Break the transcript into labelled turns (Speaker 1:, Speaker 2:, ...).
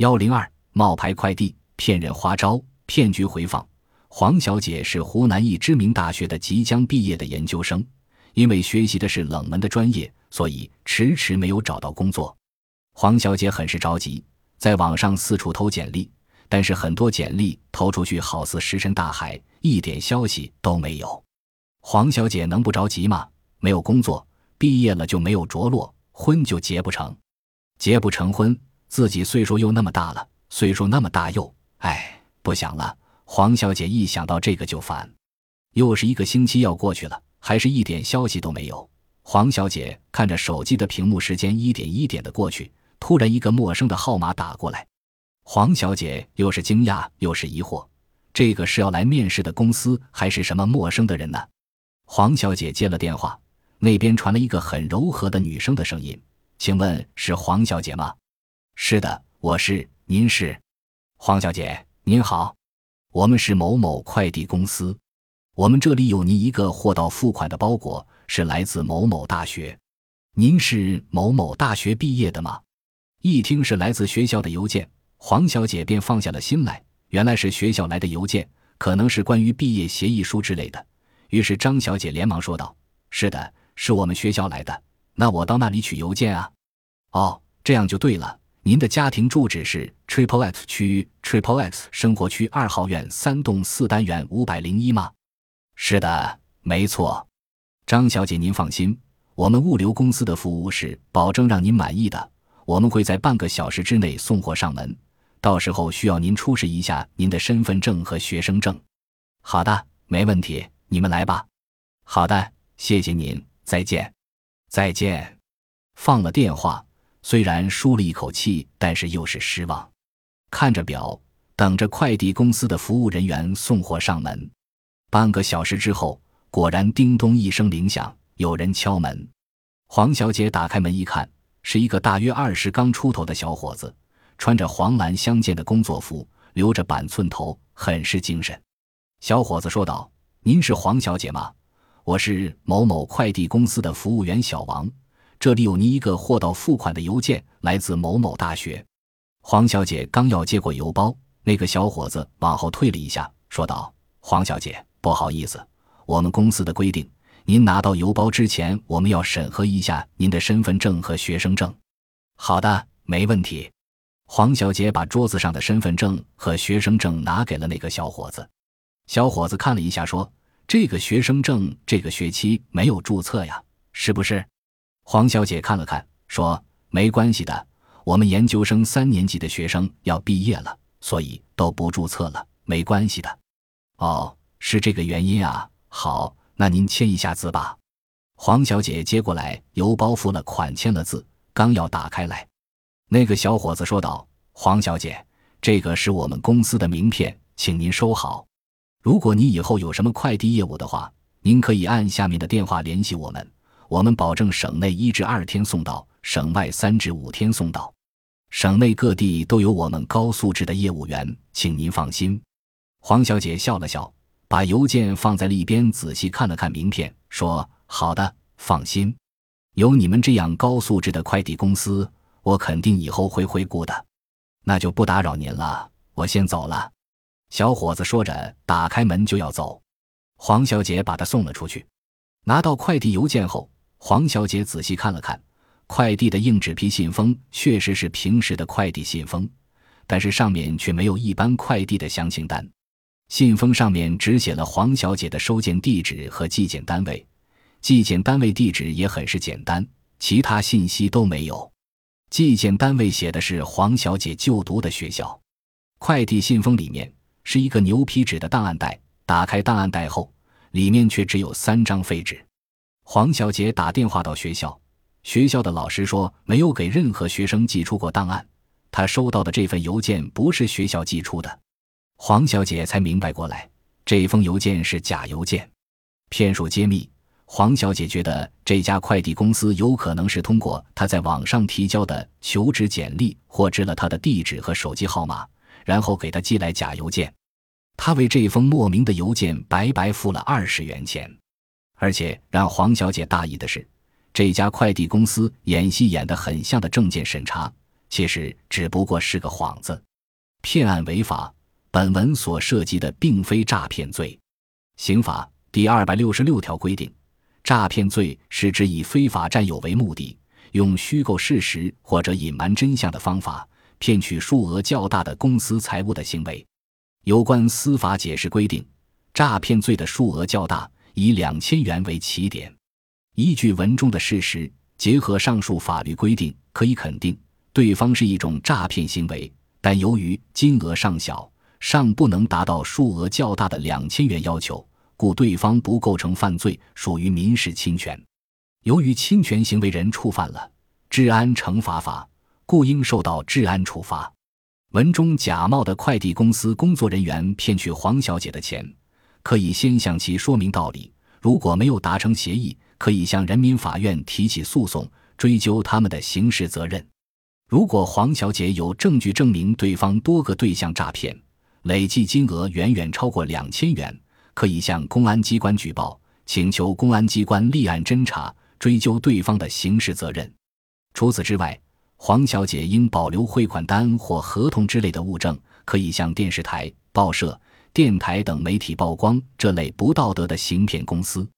Speaker 1: 幺零二冒牌快递、骗人花招、骗局回放。黄小姐是湖南一知名大学的即将毕业的研究生，因为学习的是冷门的专业，所以迟迟没有找到工作。黄小姐很是着急，在网上四处投简历，但是很多简历投出去好似石沉大海，一点消息都没有。黄小姐能不着急吗？没有工作，毕业了就没有着落，婚就结不成，结不成婚。自己岁数又那么大了，岁数那么大又……哎，不想了。黄小姐一想到这个就烦。又是一个星期要过去了，还是一点消息都没有。黄小姐看着手机的屏幕，时间一点一点的过去。突然，一个陌生的号码打过来。黄小姐又是惊讶又是疑惑：这个是要来面试的公司，还是什么陌生的人呢？黄小姐接了电话，那边传来一个很柔和的女生的声音：“请问是黄小姐吗？”是的，我是。您是黄小姐，您好，我们是某某快递公司，我们这里有您一个货到付款的包裹，是来自某某大学。您是某某大学毕业的吗？一听是来自学校的邮件，黄小姐便放下了心来。原来是学校来的邮件，可能是关于毕业协议书之类的。于是张小姐连忙说道：“是的，是我们学校来的。那我到那里取邮件啊？哦，这样就对了。”您的家庭住址是 Triple X 区 Triple X 生活区二号院三栋四单元五百零一吗？是的，没错。张小姐，您放心，我们物流公司的服务是保证让您满意的。我们会在半个小时之内送货上门，到时候需要您出示一下您的身份证和学生证。好的，没问题，你们来吧。好的，谢谢您，再见，再见。放了电话。虽然舒了一口气，但是又是失望。看着表，等着快递公司的服务人员送货上门。半个小时之后，果然叮咚一声铃响，有人敲门。黄小姐打开门一看，是一个大约二十刚出头的小伙子，穿着黄蓝相间的工作服，留着板寸头，很是精神。小伙子说道：“您是黄小姐吗？我是某某快递公司的服务员小王。”这里有您一个货到付款的邮件，来自某某大学。黄小姐刚要接过邮包，那个小伙子往后退了一下，说道：“黄小姐，不好意思，我们公司的规定，您拿到邮包之前，我们要审核一下您的身份证和学生证。”好的，没问题。黄小姐把桌子上的身份证和学生证拿给了那个小伙子。小伙子看了一下，说：“这个学生证这个学期没有注册呀，是不是？”黄小姐看了看，说：“没关系的，我们研究生三年级的学生要毕业了，所以都不注册了，没关系的。”哦，是这个原因啊。好，那您签一下字吧。黄小姐接过来邮包，付了款，签了字，刚要打开来，那个小伙子说道：“黄小姐，这个是我们公司的名片，请您收好。如果你以后有什么快递业务的话，您可以按下面的电话联系我们。”我们保证省内一至二天送到，省外三至五天送到。省内各地都有我们高素质的业务员，请您放心。黄小姐笑了笑，把邮件放在了一边，仔细看了看名片，说：“好的，放心，有你们这样高素质的快递公司，我肯定以后会回顾的。那就不打扰您了，我先走了。”小伙子说着，打开门就要走。黄小姐把他送了出去。拿到快递邮件后。黄小姐仔细看了看，快递的硬纸皮信封确实是平时的快递信封，但是上面却没有一般快递的详情单。信封上面只写了黄小姐的收件地址和寄件单位，寄件单位地址也很是简单，其他信息都没有。寄件单位写的是黄小姐就读的学校。快递信封里面是一个牛皮纸的档案袋，打开档案袋后，里面却只有三张废纸。黄小姐打电话到学校，学校的老师说没有给任何学生寄出过档案，她收到的这份邮件不是学校寄出的。黄小姐才明白过来，这封邮件是假邮件。骗术揭秘，黄小姐觉得这家快递公司有可能是通过她在网上提交的求职简历获知了她的地址和手机号码，然后给她寄来假邮件。她为这封莫名的邮件白白付了二十元钱。而且让黄小姐大意的是，这家快递公司演戏演得很像的证件审查，其实只不过是个幌子。骗案违法，本文所涉及的并非诈骗罪。刑法第二百六十六条规定，诈骗罪是指以非法占有为目的，用虚构事实或者隐瞒真相的方法，骗取数额较大的公私财物的行为。有关司法解释规定，诈骗罪的数额较大，以两千元为起点。依据文中的事实，结合上述法律规定，可以肯定对方是一种诈骗行为。但由于金额尚小，尚不能达到数额较大的两千元要求，故对方不构成犯罪，属于民事侵权。由于侵权行为人触犯了治安惩罚法，故应受到治安处罚。文中假冒的快递公司工作人员骗取黄小姐的钱，可以先向其说明道理。如果没有达成协议，可以向人民法院提起诉讼，追究他们的刑事责任。如果黄小姐有证据证明对方多个对象诈骗，累计金额远远超过两千元，可以向公安机关举报，请求公安机关立案侦查，追究对方的刑事责任。除此之外，黄小姐应保留汇款单或合同之类的物证，可以向电视台、报社、电台等媒体曝光这类不道德的行骗公司。